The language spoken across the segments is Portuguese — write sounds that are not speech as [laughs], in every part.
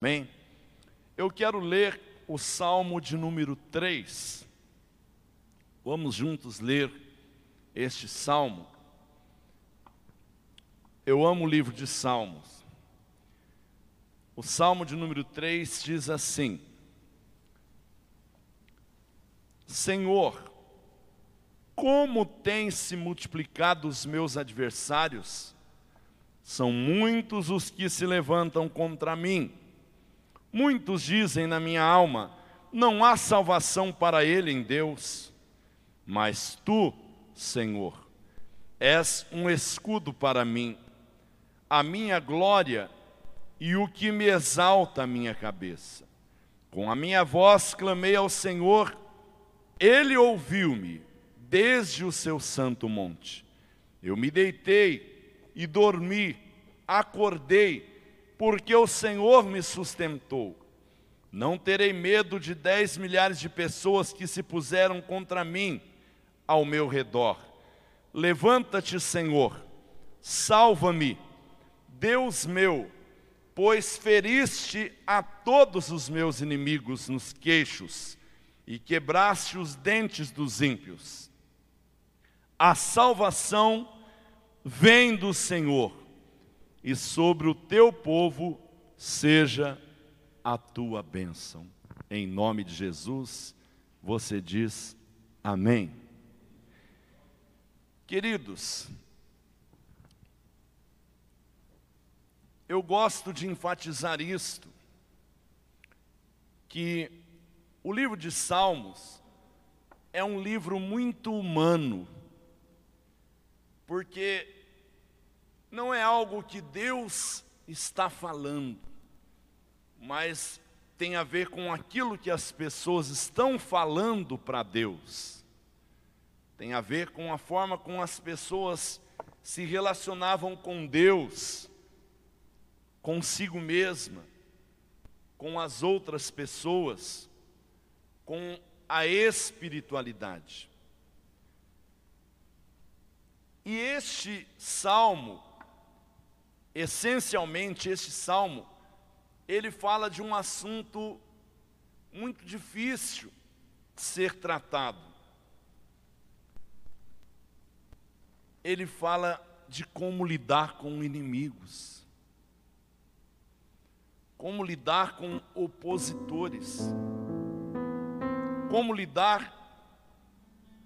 Amém? Eu quero ler o Salmo de número 3. Vamos juntos ler este salmo. Eu amo o livro de Salmos. O salmo de número 3 diz assim: Senhor, como têm se multiplicado os meus adversários? São muitos os que se levantam contra mim. Muitos dizem na minha alma: não há salvação para ele em Deus. Mas tu, Senhor, és um escudo para mim, a minha glória e o que me exalta a minha cabeça. Com a minha voz clamei ao Senhor, ele ouviu-me desde o seu santo monte. Eu me deitei e dormi, acordei porque o Senhor me sustentou. Não terei medo de dez milhares de pessoas que se puseram contra mim ao meu redor. Levanta-te, Senhor, salva-me, Deus meu, pois feriste a todos os meus inimigos nos queixos e quebraste os dentes dos ímpios. A salvação vem do Senhor e sobre o teu povo seja a tua bênção. Em nome de Jesus, você diz amém. Queridos, eu gosto de enfatizar isto, que o livro de Salmos é um livro muito humano, porque não é algo que Deus está falando, mas tem a ver com aquilo que as pessoas estão falando para Deus. Tem a ver com a forma como as pessoas se relacionavam com Deus, consigo mesma, com as outras pessoas, com a espiritualidade. E este salmo essencialmente este salmo, ele fala de um assunto muito difícil de ser tratado. Ele fala de como lidar com inimigos, como lidar com opositores, como lidar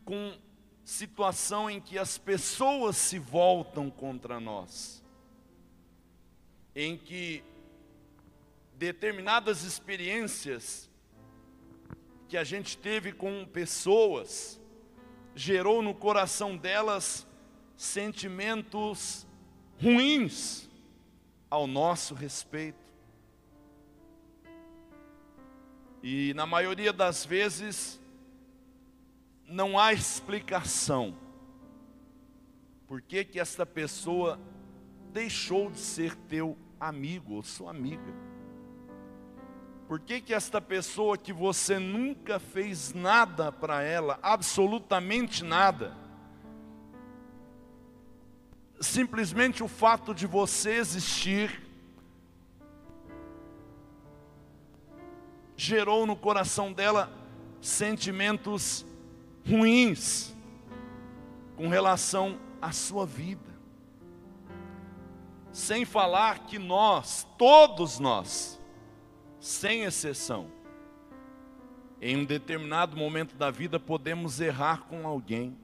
com situação em que as pessoas se voltam contra nós em que determinadas experiências que a gente teve com pessoas gerou no coração delas sentimentos ruins ao nosso respeito. E na maioria das vezes não há explicação por que que esta pessoa deixou de ser teu amigo ou sua amiga? Por que que esta pessoa que você nunca fez nada para ela, absolutamente nada, simplesmente o fato de você existir, gerou no coração dela sentimentos ruins com relação à sua vida. Sem falar que nós, todos nós, sem exceção, em um determinado momento da vida podemos errar com alguém.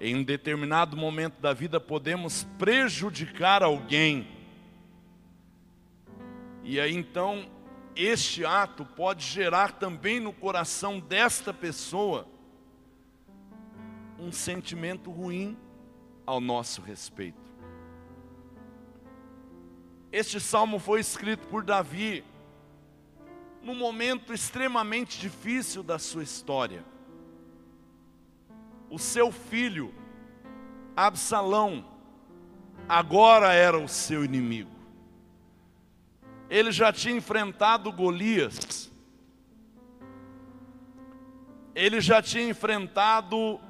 Em um determinado momento da vida podemos prejudicar alguém. E aí então, este ato pode gerar também no coração desta pessoa um sentimento ruim ao nosso respeito. Este salmo foi escrito por Davi num momento extremamente difícil da sua história. O seu filho, Absalão, agora era o seu inimigo. Ele já tinha enfrentado Golias. Ele já tinha enfrentado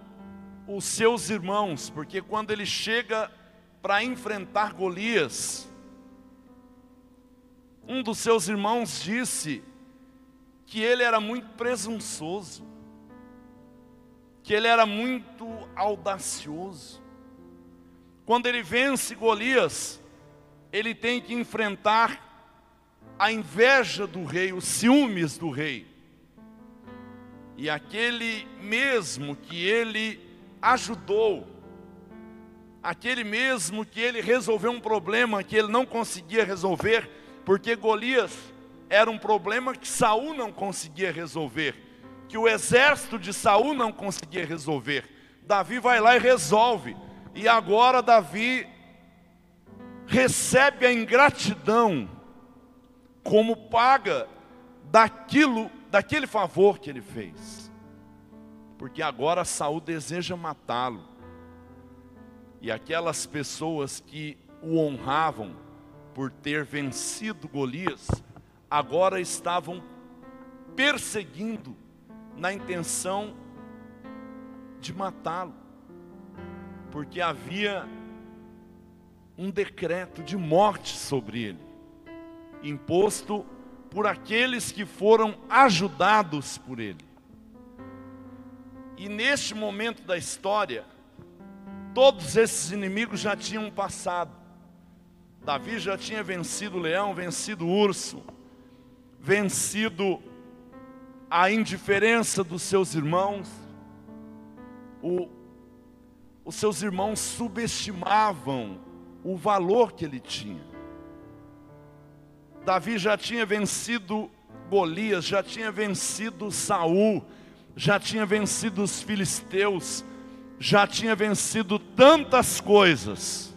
os seus irmãos, porque quando ele chega para enfrentar Golias, Um dos seus irmãos disse que ele era muito presunçoso, que ele era muito audacioso. Quando ele vence Golias, ele tem que enfrentar a inveja do rei, os ciúmes do rei. E aquele mesmo que ele ajudou, aquele mesmo que ele resolveu um problema que ele não conseguia resolver, porque Golias era um problema que Saul não conseguia resolver, que o exército de Saul não conseguia resolver. Davi vai lá e resolve. E agora Davi recebe a ingratidão como paga daquilo, daquele favor que ele fez. Porque agora Saul deseja matá-lo. E aquelas pessoas que o honravam por ter vencido Golias, agora estavam perseguindo na intenção de matá-lo. Porque havia um decreto de morte sobre ele, imposto por aqueles que foram ajudados por ele. E neste momento da história, todos esses inimigos já tinham passado. Davi já tinha vencido o leão, vencido o urso, vencido a indiferença dos seus irmãos. O, os seus irmãos subestimavam o valor que ele tinha. Davi já tinha vencido Golias, já tinha vencido Saul, já tinha vencido os filisteus, já tinha vencido tantas coisas.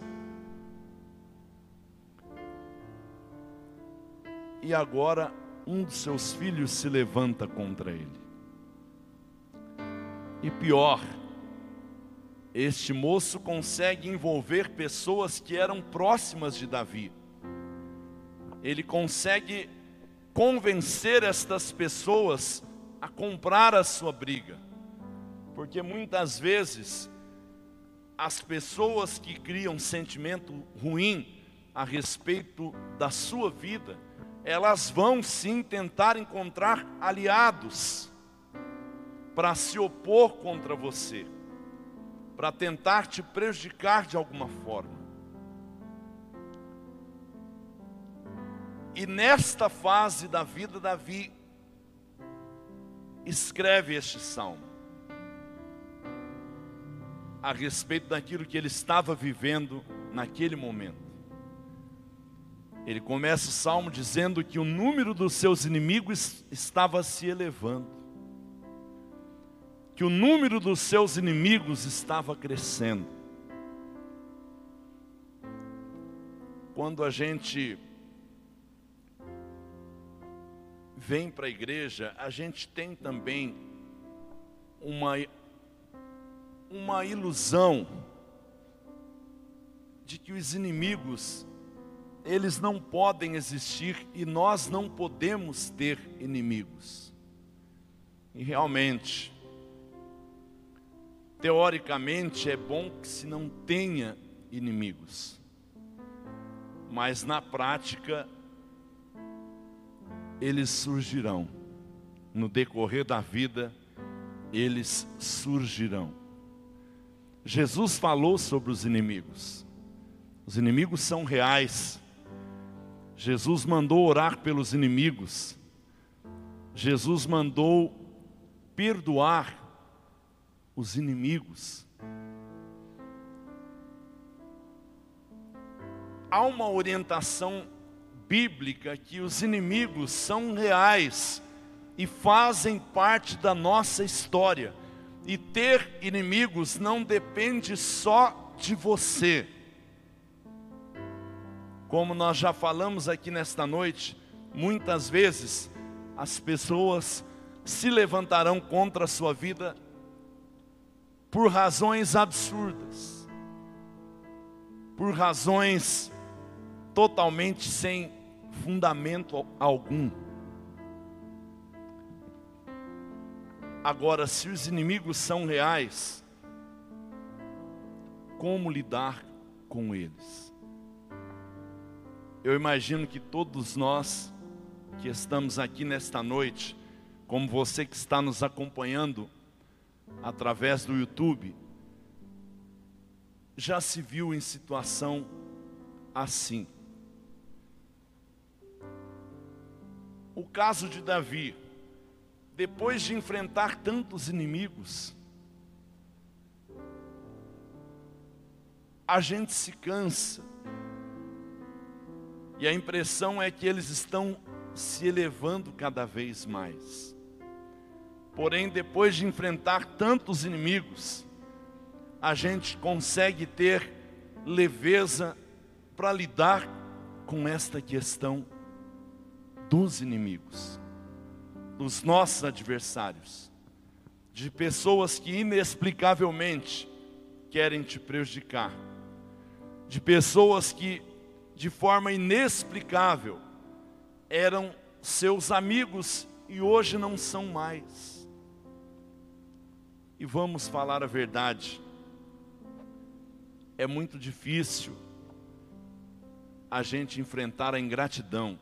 E agora um dos seus filhos se levanta contra ele. E pior, este moço consegue envolver pessoas que eram próximas de Davi. Ele consegue convencer estas pessoas a comprar a sua briga. Porque muitas vezes as pessoas que criam sentimento ruim a respeito da sua vida, elas vão sim tentar encontrar aliados para se opor contra você para tentar te prejudicar de alguma forma. E nesta fase da vida, Davi escreve este salmo a respeito daquilo que ele estava vivendo naquele momento. Ele começa o salmo dizendo que o número dos seus inimigos estava se elevando que o número dos seus inimigos estava crescendo. Quando a gente vem para a igreja, a gente tem também uma, uma ilusão de que os inimigos, eles não podem existir e nós não podemos ter inimigos. E realmente, Teoricamente é bom que se não tenha inimigos, mas na prática eles surgirão. No decorrer da vida, eles surgirão. Jesus falou sobre os inimigos. Os inimigos são reais. Jesus mandou orar pelos inimigos. Jesus mandou perdoar os inimigos. Há uma orientação bíblica que os inimigos são reais e fazem parte da nossa história. E ter inimigos não depende só de você. Como nós já falamos aqui nesta noite, muitas vezes as pessoas se levantarão contra a sua vida por razões absurdas, por razões totalmente sem fundamento algum. Agora, se os inimigos são reais, como lidar com eles? Eu imagino que todos nós que estamos aqui nesta noite, como você que está nos acompanhando através do YouTube, já se viu em situação assim. O caso de Davi, depois de enfrentar tantos inimigos, a gente se cansa. E a impressão é que eles estão se elevando cada vez mais. Porém, depois de enfrentar tantos inimigos, a gente consegue ter leveza para lidar com esta questão dos inimigos, dos nossos adversários, de pessoas que inexplicavelmente querem te prejudicar de pessoas que, de forma inexplicável, eram seus amigos e hoje não são mais. E vamos falar a verdade, é muito difícil a gente enfrentar a ingratidão.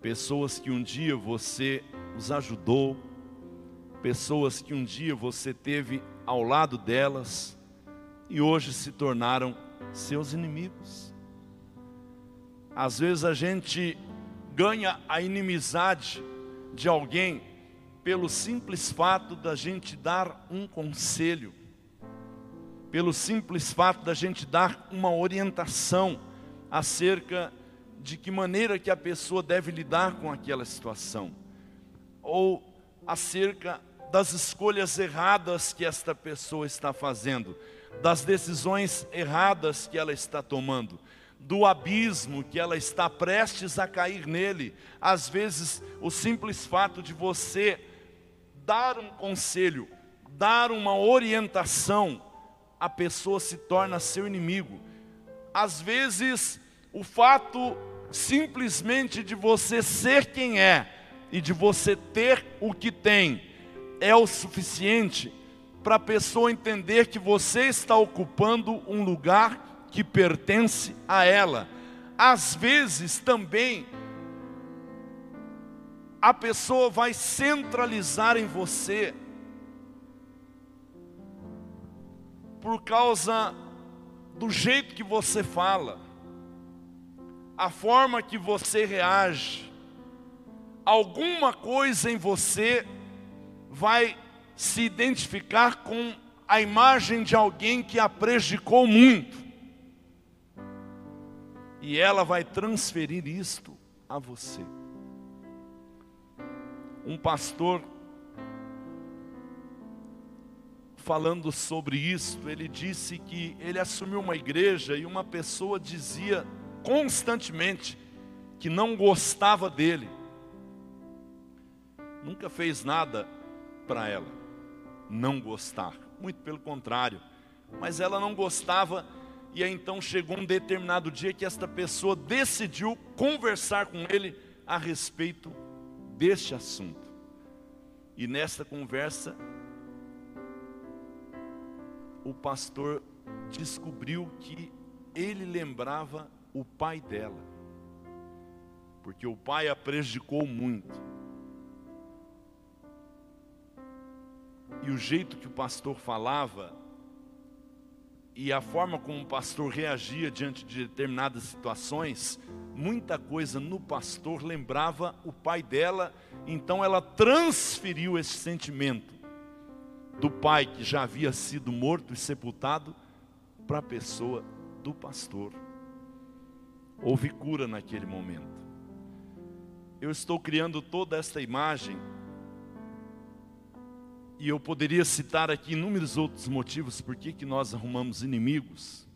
Pessoas que um dia você os ajudou, pessoas que um dia você teve ao lado delas, e hoje se tornaram seus inimigos. Às vezes a gente ganha a inimizade de alguém pelo simples fato da gente dar um conselho, pelo simples fato da gente dar uma orientação acerca de que maneira que a pessoa deve lidar com aquela situação, ou acerca das escolhas erradas que esta pessoa está fazendo das decisões erradas que ela está tomando, do abismo que ela está prestes a cair nele. Às vezes, o simples fato de você dar um conselho, dar uma orientação, a pessoa se torna seu inimigo. Às vezes, o fato simplesmente de você ser quem é e de você ter o que tem é o suficiente para a pessoa entender que você está ocupando um lugar que pertence a ela. Às vezes também a pessoa vai centralizar em você por causa do jeito que você fala, a forma que você reage, alguma coisa em você vai se identificar com a imagem de alguém que a prejudicou muito. E ela vai transferir isto a você. Um pastor falando sobre isso, ele disse que ele assumiu uma igreja e uma pessoa dizia constantemente que não gostava dele. Nunca fez nada para ela não gostar, muito pelo contrário. Mas ela não gostava e aí então chegou um determinado dia que esta pessoa decidiu conversar com ele a respeito deste assunto. E nesta conversa, o pastor descobriu que ele lembrava o pai dela, porque o pai a prejudicou muito. E o jeito que o pastor falava e a forma como o pastor reagia diante de determinadas situações, muita coisa no pastor lembrava o pai dela, então ela transferiu esse sentimento do pai que já havia sido morto e sepultado para a pessoa do pastor. Houve cura naquele momento. Eu estou criando toda esta imagem e eu poderia citar aqui inúmeros outros motivos por que, nós arrumamos inimigos.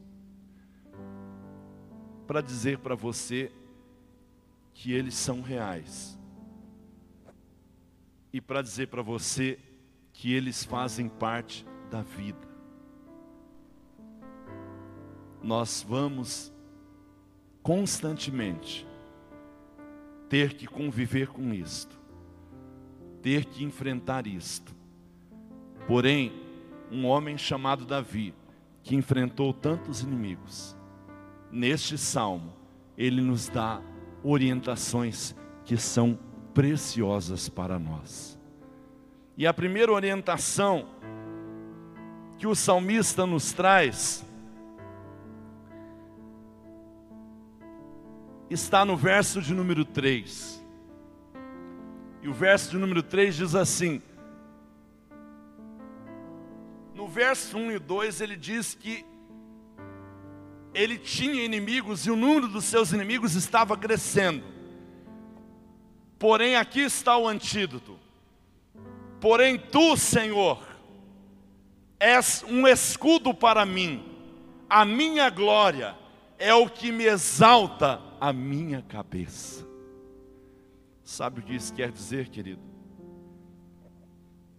Para dizer para você que eles são reais. E para dizer para você que eles fazem parte da vida. Nós vamos constantemente ter que conviver com isto, ter que enfrentar isto. Porém, um homem chamado Davi, que enfrentou tantos inimigos, neste salmo, ele nos dá orientações que são preciosas para nós. E a primeira orientação que o salmista nos traz está no verso de número 3. E o verso de número 3 diz assim: verso 1 e 2 ele diz que ele tinha inimigos e o número dos seus inimigos estava crescendo. Porém, aqui está o antídoto. Porém, tu, Senhor, és um escudo para mim, a minha glória é o que me exalta a minha cabeça. Sabe o que isso quer dizer, querido?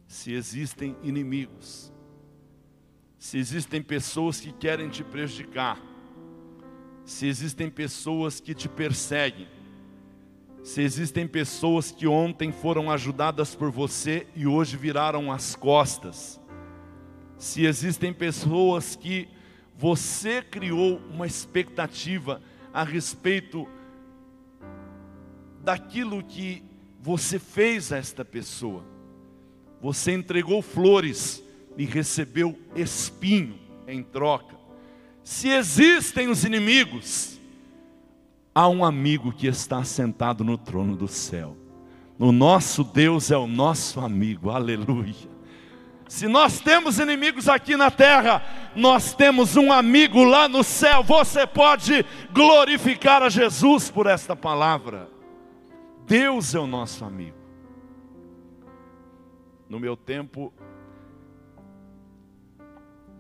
Se existem inimigos, se existem pessoas que querem te prejudicar, se existem pessoas que te perseguem, se existem pessoas que ontem foram ajudadas por você e hoje viraram as costas, se existem pessoas que você criou uma expectativa a respeito daquilo que você fez a esta pessoa. Você entregou flores e recebeu espinho em troca. Se existem os inimigos, há um amigo que está sentado no trono do céu. O nosso Deus é o nosso amigo, aleluia. Se nós temos inimigos aqui na terra, nós temos um amigo lá no céu. Você pode glorificar a Jesus por esta palavra. Deus é o nosso amigo. No meu tempo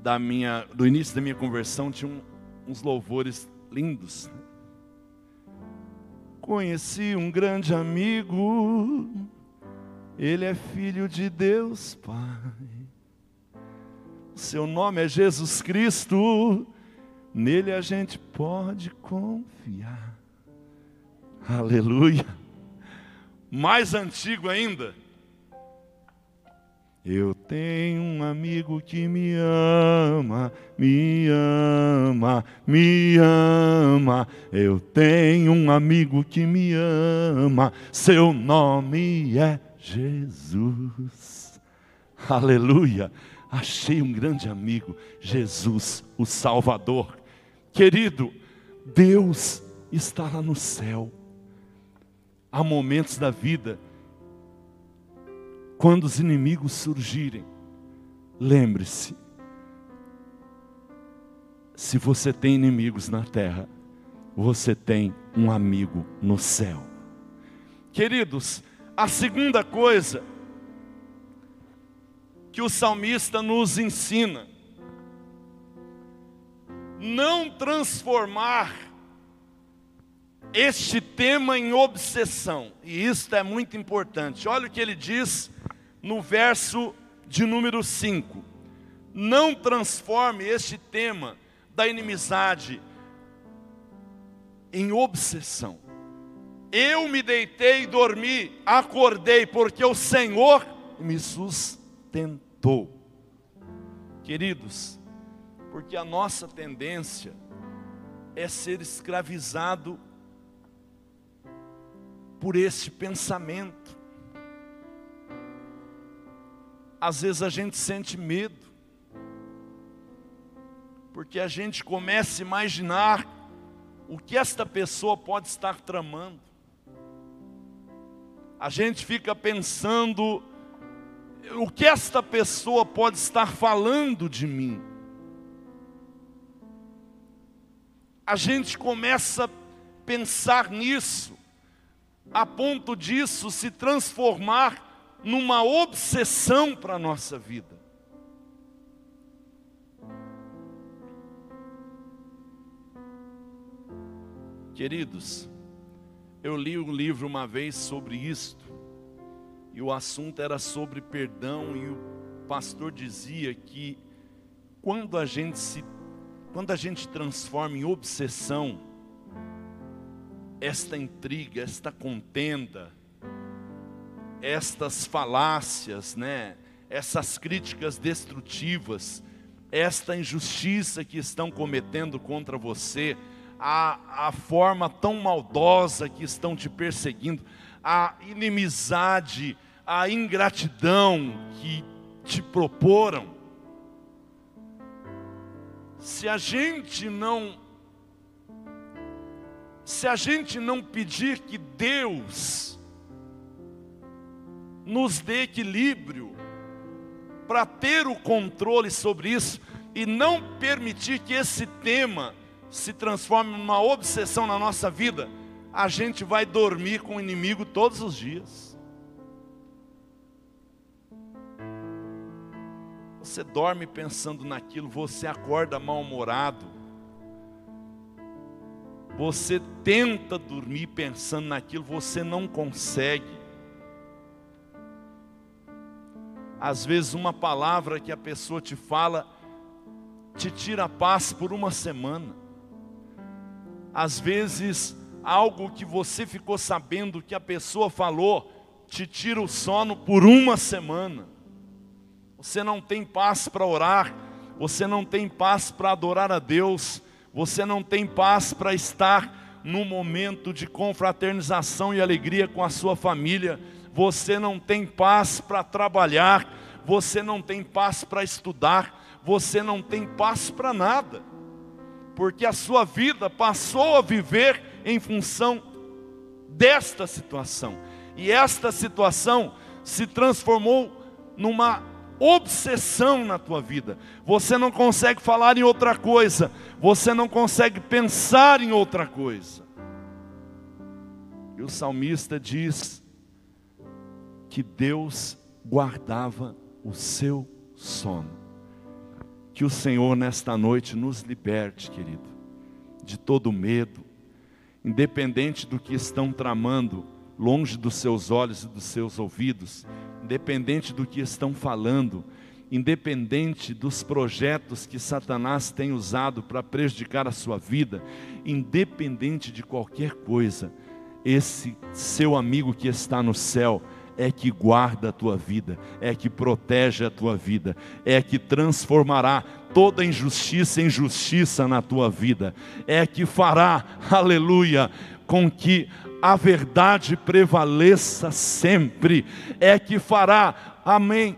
da minha, do início da minha conversão, tinha um, uns louvores lindos. Conheci um grande amigo, ele é filho de Deus Pai seu nome é Jesus Cristo, nele a gente pode confiar. Aleluia. Mais antigo ainda. Eu tenho um amigo que me ama, me ama, me ama. Eu tenho um amigo que me ama, seu nome é Jesus. Aleluia achei um grande amigo, Jesus, o Salvador. Querido, Deus está lá no céu. Há momentos da vida, quando os inimigos surgirem, lembre-se, se você tem inimigos na terra, você tem um amigo no céu. Queridos, a segunda coisa que o salmista nos ensina. Não transformar este tema em obsessão, e isto é muito importante. Olha o que ele diz no verso de número 5: Não transforme este tema da inimizade em obsessão. Eu me deitei e dormi, acordei, porque o Senhor me sustentou tentou. Queridos, porque a nossa tendência é ser escravizado por este pensamento. Às vezes a gente sente medo, porque a gente começa a imaginar o que esta pessoa pode estar tramando. A gente fica pensando o que esta pessoa pode estar falando de mim. A gente começa a pensar nisso, a ponto disso se transformar numa obsessão para a nossa vida. Queridos, eu li um livro uma vez sobre isto, e o assunto era sobre perdão e o pastor dizia que quando a gente se quando a gente transforma em obsessão esta intriga, esta contenda, estas falácias, né? Essas críticas destrutivas, esta injustiça que estão cometendo contra você, a, a forma tão maldosa que estão te perseguindo, a inimizade, a ingratidão que te proporam. Se a gente não se a gente não pedir que Deus nos dê equilíbrio para ter o controle sobre isso e não permitir que esse tema se transforme numa obsessão na nossa vida, a gente vai dormir com o inimigo todos os dias. Você dorme pensando naquilo, você acorda mal-humorado. Você tenta dormir pensando naquilo, você não consegue. Às vezes, uma palavra que a pessoa te fala te tira a paz por uma semana. Às vezes, algo que você ficou sabendo que a pessoa falou te tira o sono por uma semana. Você não tem paz para orar, você não tem paz para adorar a Deus, você não tem paz para estar no momento de confraternização e alegria com a sua família, você não tem paz para trabalhar, você não tem paz para estudar, você não tem paz para nada porque a sua vida passou a viver em função desta situação. E esta situação se transformou numa obsessão na tua vida. Você não consegue falar em outra coisa, você não consegue pensar em outra coisa. E o salmista diz que Deus guardava o seu sono. Que o Senhor nesta noite nos liberte, querido, de todo medo, independente do que estão tramando longe dos seus olhos e dos seus ouvidos, independente do que estão falando, independente dos projetos que Satanás tem usado para prejudicar a sua vida, independente de qualquer coisa, esse seu amigo que está no céu, é que guarda a tua vida, é que protege a tua vida, é que transformará toda injustiça em justiça na tua vida, é que fará, [laughs] aleluia, com que a verdade prevaleça sempre, é que fará, amém,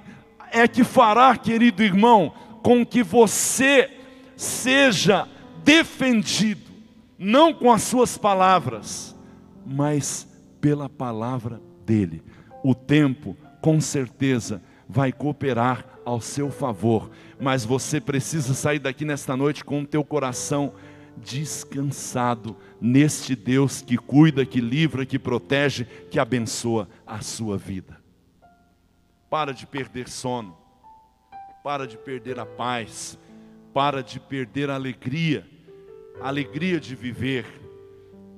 é que fará, querido irmão, com que você seja defendido, não com as suas palavras, mas pela palavra dele o tempo, com certeza, vai cooperar ao seu favor, mas você precisa sair daqui nesta noite com o teu coração descansado neste Deus que cuida, que livra, que protege, que abençoa a sua vida. Para de perder sono, para de perder a paz, para de perder a alegria, a alegria de viver,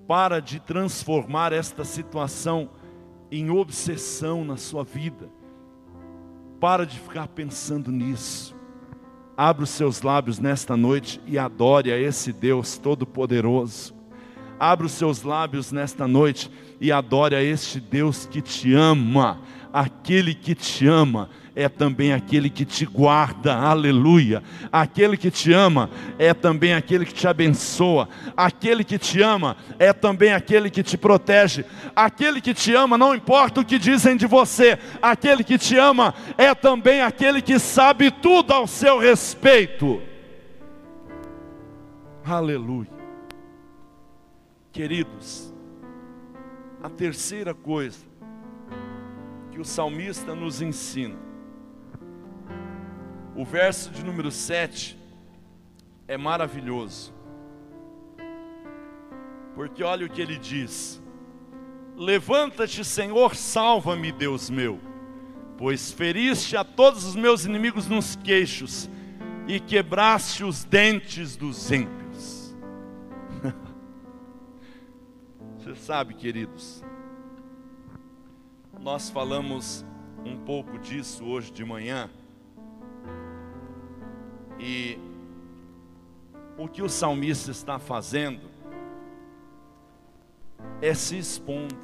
para de transformar esta situação em obsessão na sua vida. Para de ficar pensando nisso. Abra os seus lábios nesta noite e adore a esse Deus Todo-Poderoso. Abra os seus lábios nesta noite e adore a este Deus que te ama, aquele que te ama é também aquele que te guarda, aleluia. Aquele que te ama é também aquele que te abençoa. Aquele que te ama é também aquele que te protege. Aquele que te ama, não importa o que dizem de você, aquele que te ama é também aquele que sabe tudo ao seu respeito. Aleluia. Queridos, a terceira coisa que o salmista nos ensina o verso de número 7 é maravilhoso. Porque olha o que ele diz: Levanta-te, Senhor, salva-me, Deus meu, pois feriste a todos os meus inimigos nos queixos e quebraste os dentes dos ímpios. [laughs] Você sabe, queridos, nós falamos um pouco disso hoje de manhã. E o que o salmista está fazendo é se expondo,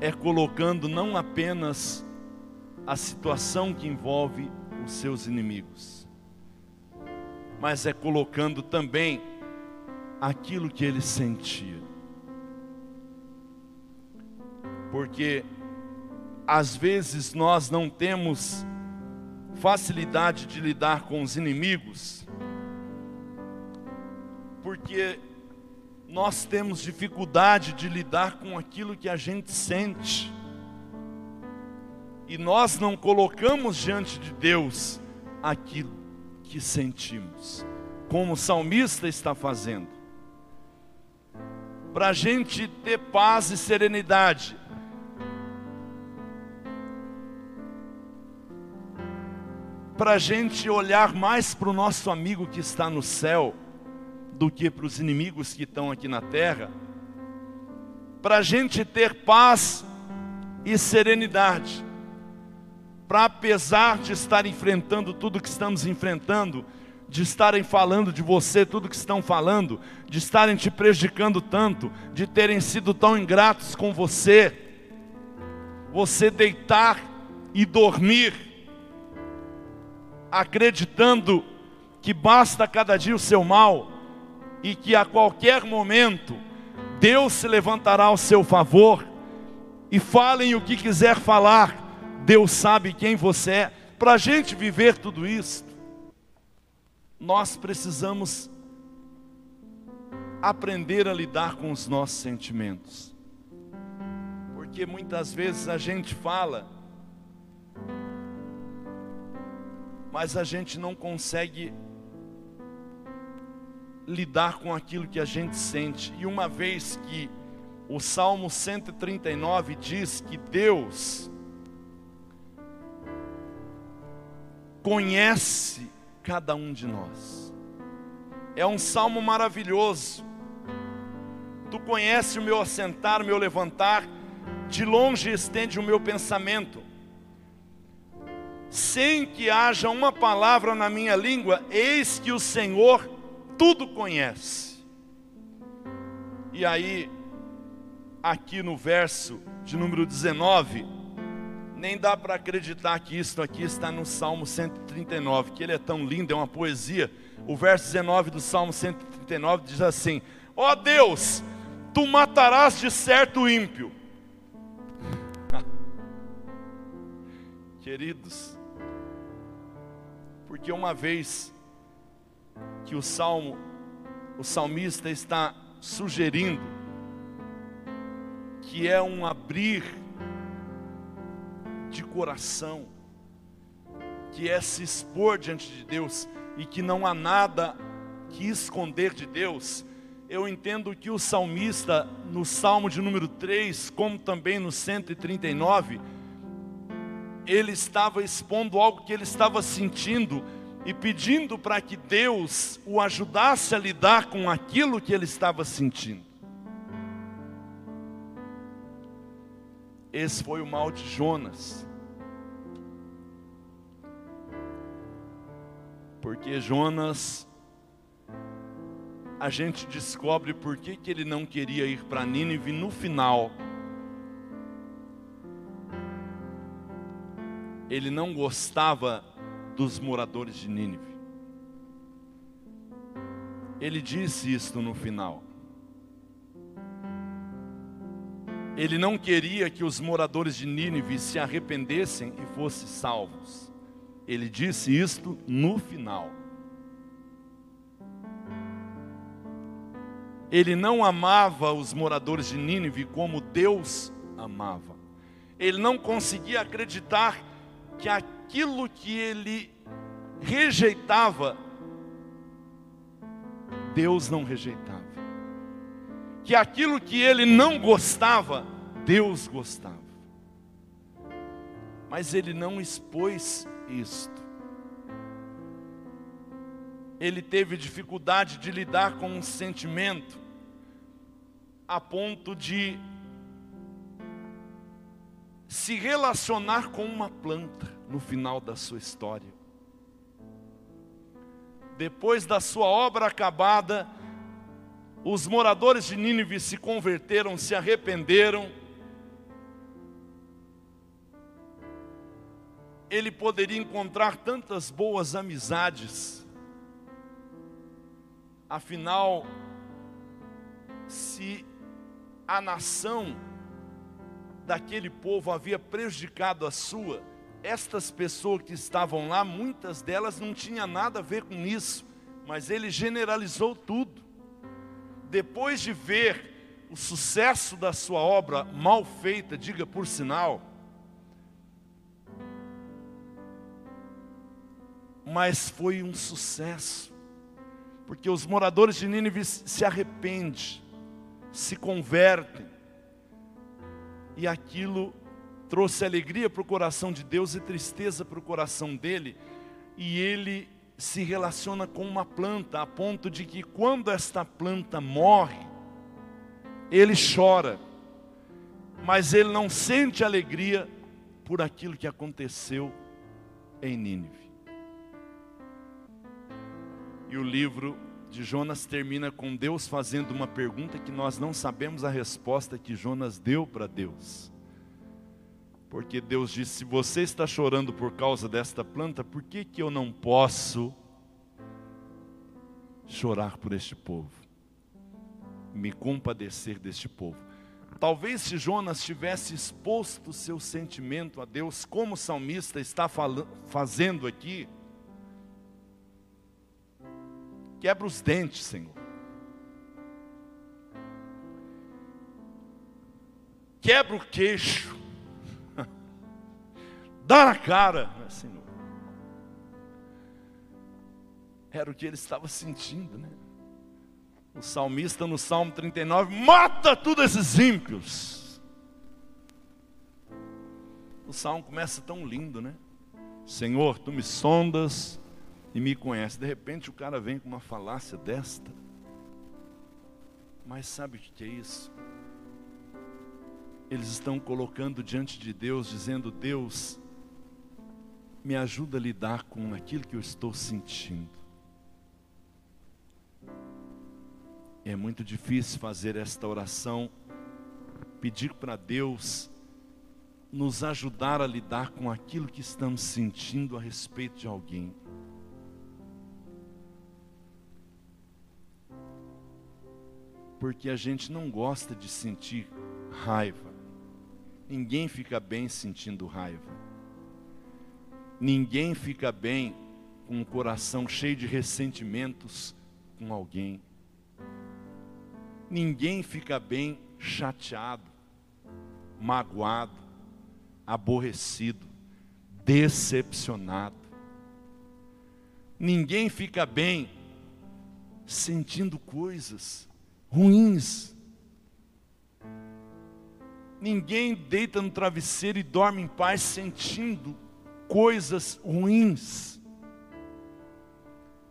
é colocando não apenas a situação que envolve os seus inimigos, mas é colocando também aquilo que ele sentia. Porque às vezes nós não temos facilidade de lidar com os inimigos, porque nós temos dificuldade de lidar com aquilo que a gente sente. E nós não colocamos diante de Deus aquilo que sentimos, como o salmista está fazendo. Para a gente ter paz e serenidade, para a gente olhar mais para o nosso amigo que está no céu do que para os inimigos que estão aqui na terra, para a gente ter paz e serenidade, para apesar de estar enfrentando tudo que estamos enfrentando, de estarem falando de você tudo que estão falando, de estarem te prejudicando tanto, de terem sido tão ingratos com você, você deitar e dormir, acreditando que basta cada dia o seu mal, e que a qualquer momento Deus se levantará ao seu favor e falem o que quiser falar, Deus sabe quem você é. Para a gente viver tudo isso, nós precisamos aprender a lidar com os nossos sentimentos, porque muitas vezes a gente fala, mas a gente não consegue lidar com aquilo que a gente sente. E uma vez que o Salmo 139 diz que Deus conhece cada um de nós. É um salmo maravilhoso. Tu conhece o meu assentar, o meu levantar, de longe estende o meu pensamento. Sem que haja uma palavra na minha língua, eis que o Senhor tudo conhece. E aí, aqui no verso de número 19, nem dá para acreditar que isso aqui está no Salmo 139, que ele é tão lindo, é uma poesia. O verso 19 do Salmo 139 diz assim: Ó oh Deus, tu matarás de certo ímpio. [laughs] Queridos, porque uma vez que o salmo, o salmista está sugerindo que é um abrir de coração, que é se expor diante de Deus e que não há nada que esconder de Deus. Eu entendo que o salmista, no salmo de número 3, como também no 139, ele estava expondo algo que ele estava sentindo e pedindo para que Deus o ajudasse a lidar com aquilo que ele estava sentindo. Esse foi o mal de Jonas. Porque Jonas, a gente descobre por que, que ele não queria ir para Nínive no final. Ele não gostava dos moradores de Nínive. Ele disse isto no final. Ele não queria que os moradores de Nínive se arrependessem e fossem salvos. Ele disse isto no final. Ele não amava os moradores de Nínive como Deus amava. Ele não conseguia acreditar que aquilo que ele rejeitava, Deus não rejeitava. Que aquilo que ele não gostava, Deus gostava. Mas ele não expôs isto. Ele teve dificuldade de lidar com um sentimento a ponto de se relacionar com uma planta no final da sua história. Depois da sua obra acabada, os moradores de Nínive se converteram, se arrependeram. Ele poderia encontrar tantas boas amizades, Afinal, se a nação daquele povo havia prejudicado a sua, estas pessoas que estavam lá, muitas delas não tinham nada a ver com isso, mas ele generalizou tudo. Depois de ver o sucesso da sua obra mal feita, diga por sinal, mas foi um sucesso, porque os moradores de Nínive se arrependem, se convertem, e aquilo trouxe alegria para o coração de Deus e tristeza para o coração dele, e ele se relaciona com uma planta, a ponto de que quando esta planta morre, ele chora, mas ele não sente alegria por aquilo que aconteceu em Nínive. E o livro de Jonas termina com Deus fazendo uma pergunta que nós não sabemos a resposta que Jonas deu para Deus. Porque Deus disse: se você está chorando por causa desta planta, por que, que eu não posso chorar por este povo? Me compadecer deste povo. Talvez se Jonas tivesse exposto seu sentimento a Deus, como o salmista está fazendo aqui, Quebra os dentes, Senhor. Quebra o queixo. [laughs] Dá na cara, Senhor. Era o que ele estava sentindo, né? O salmista no Salmo 39, mata todos esses ímpios. O salmo começa tão lindo, né? Senhor, tu me sondas e me conhece. De repente o cara vem com uma falácia desta. Mas sabe o que é isso? Eles estão colocando diante de Deus, dizendo: Deus, me ajuda a lidar com aquilo que eu estou sentindo. É muito difícil fazer esta oração, pedir para Deus nos ajudar a lidar com aquilo que estamos sentindo a respeito de alguém. Porque a gente não gosta de sentir raiva. Ninguém fica bem sentindo raiva. Ninguém fica bem com o coração cheio de ressentimentos com alguém. Ninguém fica bem chateado, magoado, aborrecido, decepcionado. Ninguém fica bem sentindo coisas ruins. Ninguém deita no travesseiro e dorme em paz sentindo coisas ruins.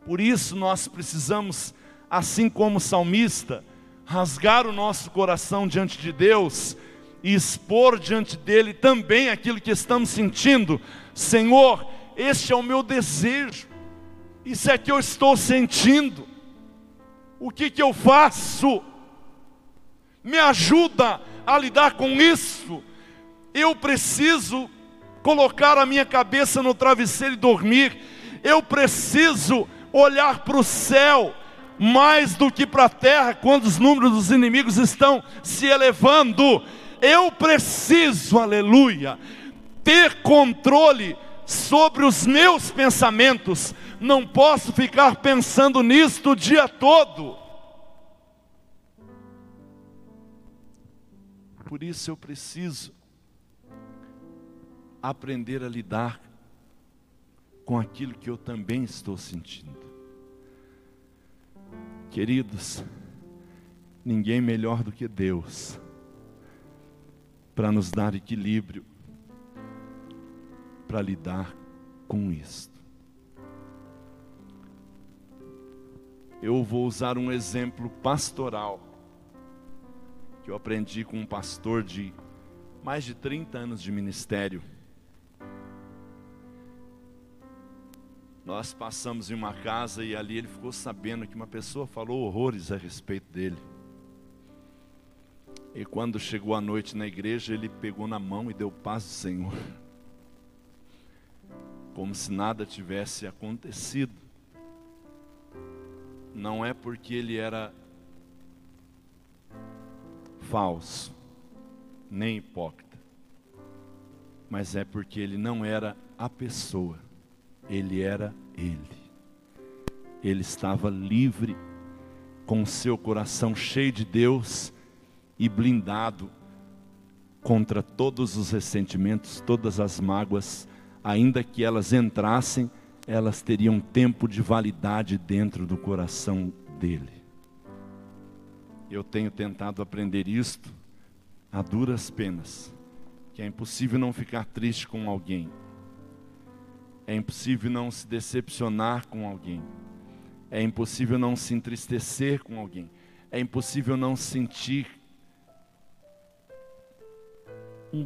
Por isso nós precisamos, assim como o salmista, rasgar o nosso coração diante de Deus e expor diante dele também aquilo que estamos sentindo. Senhor, este é o meu desejo, isso é que eu estou sentindo o que, que eu faço? Me ajuda a lidar com isso. Eu preciso colocar a minha cabeça no travesseiro e dormir. Eu preciso olhar para o céu mais do que para a terra quando os números dos inimigos estão se elevando. Eu preciso, aleluia, ter controle sobre os meus pensamentos, não posso ficar pensando nisto o dia todo. Por isso eu preciso aprender a lidar com aquilo que eu também estou sentindo. Queridos, ninguém melhor do que Deus para nos dar equilíbrio, para lidar com isto. Eu vou usar um exemplo pastoral que eu aprendi com um pastor de mais de 30 anos de ministério. Nós passamos em uma casa e ali ele ficou sabendo que uma pessoa falou horrores a respeito dele. E quando chegou a noite na igreja, ele pegou na mão e deu paz do Senhor. Como se nada tivesse acontecido não é porque ele era falso, nem hipócrita, mas é porque ele não era a pessoa, ele era ele. Ele estava livre, com seu coração cheio de Deus e blindado contra todos os ressentimentos, todas as mágoas, ainda que elas entrassem, elas teriam tempo de validade dentro do coração dele. Eu tenho tentado aprender isto a duras penas, que é impossível não ficar triste com alguém, é impossível não se decepcionar com alguém, é impossível não se entristecer com alguém, é impossível não sentir um,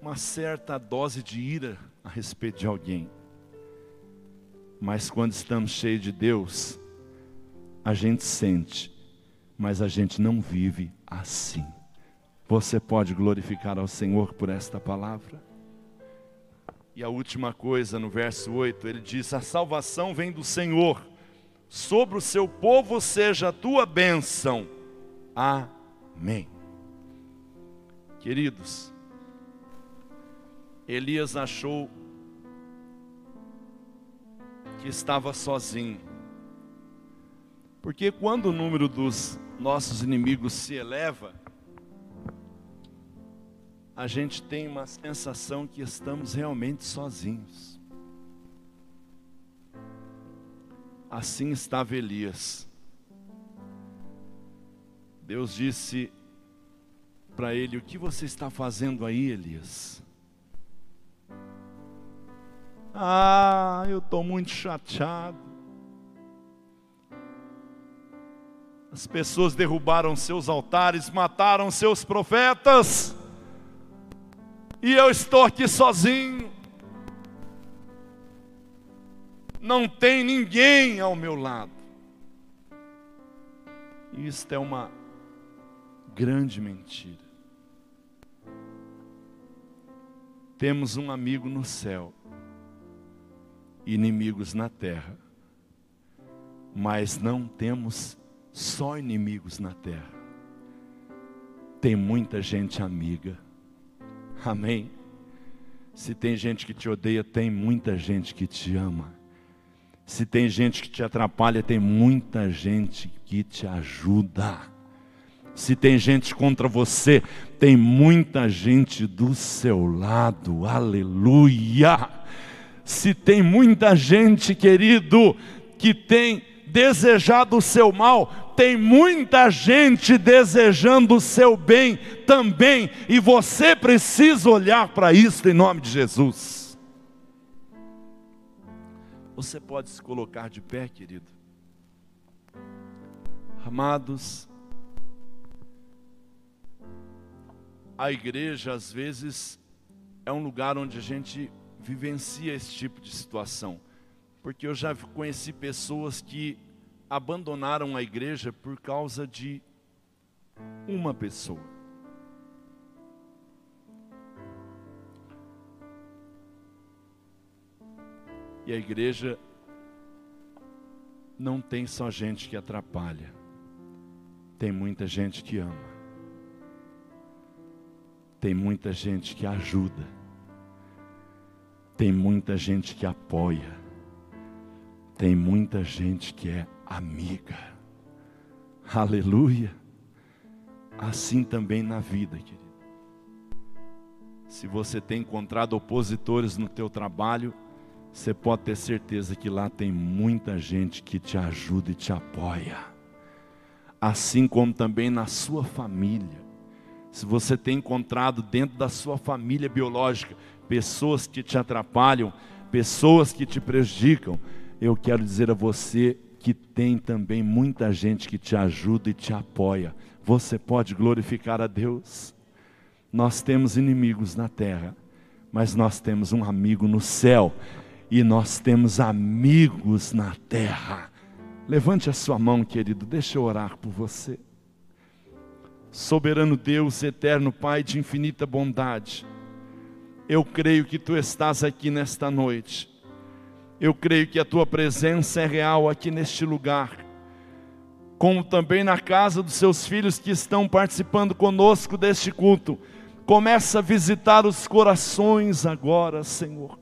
uma certa dose de ira a respeito de alguém. Mas quando estamos cheios de Deus, a gente sente, mas a gente não vive assim. Você pode glorificar ao Senhor por esta palavra? E a última coisa, no verso 8, ele diz: A salvação vem do Senhor, sobre o seu povo seja a tua bênção. Amém. Queridos, Elias achou que estava sozinho. Porque quando o número dos nossos inimigos se eleva, a gente tem uma sensação que estamos realmente sozinhos. Assim estava Elias. Deus disse para ele: O que você está fazendo aí, Elias? Ah, eu estou muito chateado. As pessoas derrubaram seus altares, mataram seus profetas, e eu estou aqui sozinho. Não tem ninguém ao meu lado. Isto é uma grande mentira. Temos um amigo no céu inimigos na terra. Mas não temos só inimigos na terra. Tem muita gente amiga. Amém. Se tem gente que te odeia, tem muita gente que te ama. Se tem gente que te atrapalha, tem muita gente que te ajuda. Se tem gente contra você, tem muita gente do seu lado. Aleluia. Se tem muita gente, querido, que tem desejado o seu mal, tem muita gente desejando o seu bem também, e você precisa olhar para isso em nome de Jesus. Você pode se colocar de pé, querido. Amados, a igreja às vezes é um lugar onde a gente vivencia esse tipo de situação. Porque eu já conheci pessoas que abandonaram a igreja por causa de uma pessoa. E a igreja não tem só gente que atrapalha, tem muita gente que ama, tem muita gente que ajuda tem muita gente que apoia, tem muita gente que é amiga. Aleluia. Assim também na vida, querido. Se você tem encontrado opositores no teu trabalho, você pode ter certeza que lá tem muita gente que te ajuda e te apoia. Assim como também na sua família. Se você tem encontrado dentro da sua família biológica pessoas que te atrapalham, pessoas que te prejudicam, eu quero dizer a você que tem também muita gente que te ajuda e te apoia. Você pode glorificar a Deus. Nós temos inimigos na terra, mas nós temos um amigo no céu e nós temos amigos na terra. Levante a sua mão, querido, deixa eu orar por você. Soberano Deus, eterno Pai de infinita bondade, eu creio que tu estás aqui nesta noite. Eu creio que a tua presença é real aqui neste lugar. como também na casa dos seus filhos que estão participando conosco deste culto. Começa a visitar os corações agora, Senhor.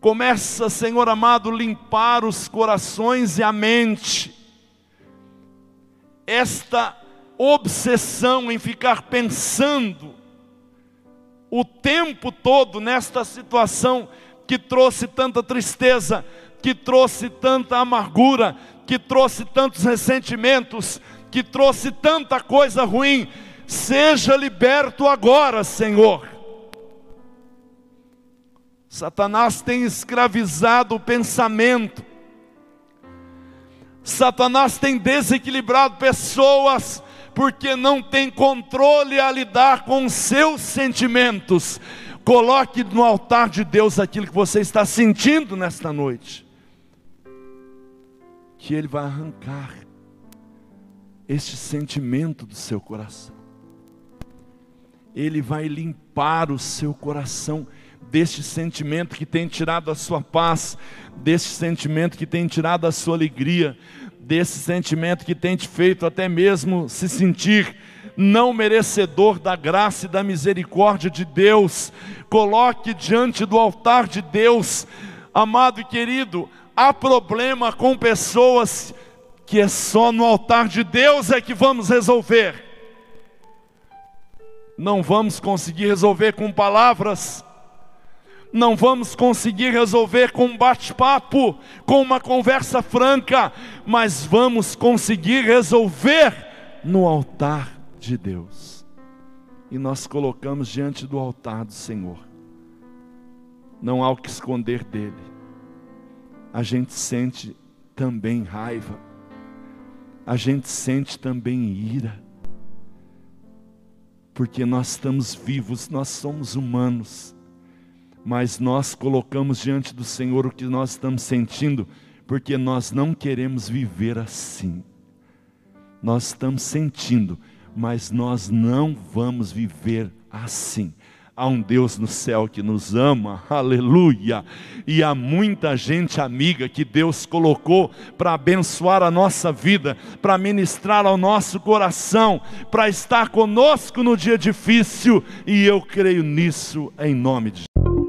Começa, Senhor amado, limpar os corações e a mente. Esta obsessão em ficar pensando o tempo todo nesta situação que trouxe tanta tristeza, que trouxe tanta amargura, que trouxe tantos ressentimentos, que trouxe tanta coisa ruim, seja liberto agora, Senhor. Satanás tem escravizado o pensamento. Satanás tem desequilibrado pessoas porque não tem controle a lidar com os seus sentimentos. Coloque no altar de Deus aquilo que você está sentindo nesta noite. Que Ele vai arrancar este sentimento do seu coração. Ele vai limpar o seu coração deste sentimento que tem tirado a sua paz, deste sentimento que tem tirado a sua alegria, desse sentimento que tem te feito até mesmo se sentir não merecedor da graça e da misericórdia de Deus. Coloque diante do altar de Deus, amado e querido, há problema com pessoas que é só no altar de Deus é que vamos resolver. Não vamos conseguir resolver com palavras, não vamos conseguir resolver com um bate-papo, com uma conversa franca, mas vamos conseguir resolver no altar de Deus. E nós colocamos diante do altar do Senhor. Não há o que esconder dele. A gente sente também raiva. A gente sente também ira. Porque nós estamos vivos, nós somos humanos mas nós colocamos diante do Senhor o que nós estamos sentindo, porque nós não queremos viver assim. Nós estamos sentindo, mas nós não vamos viver assim. Há um Deus no céu que nos ama, [laughs] aleluia. E há muita gente amiga que Deus colocou para abençoar a nossa vida, para ministrar ao nosso coração, para estar conosco no dia difícil, e eu creio nisso em nome de Jesus.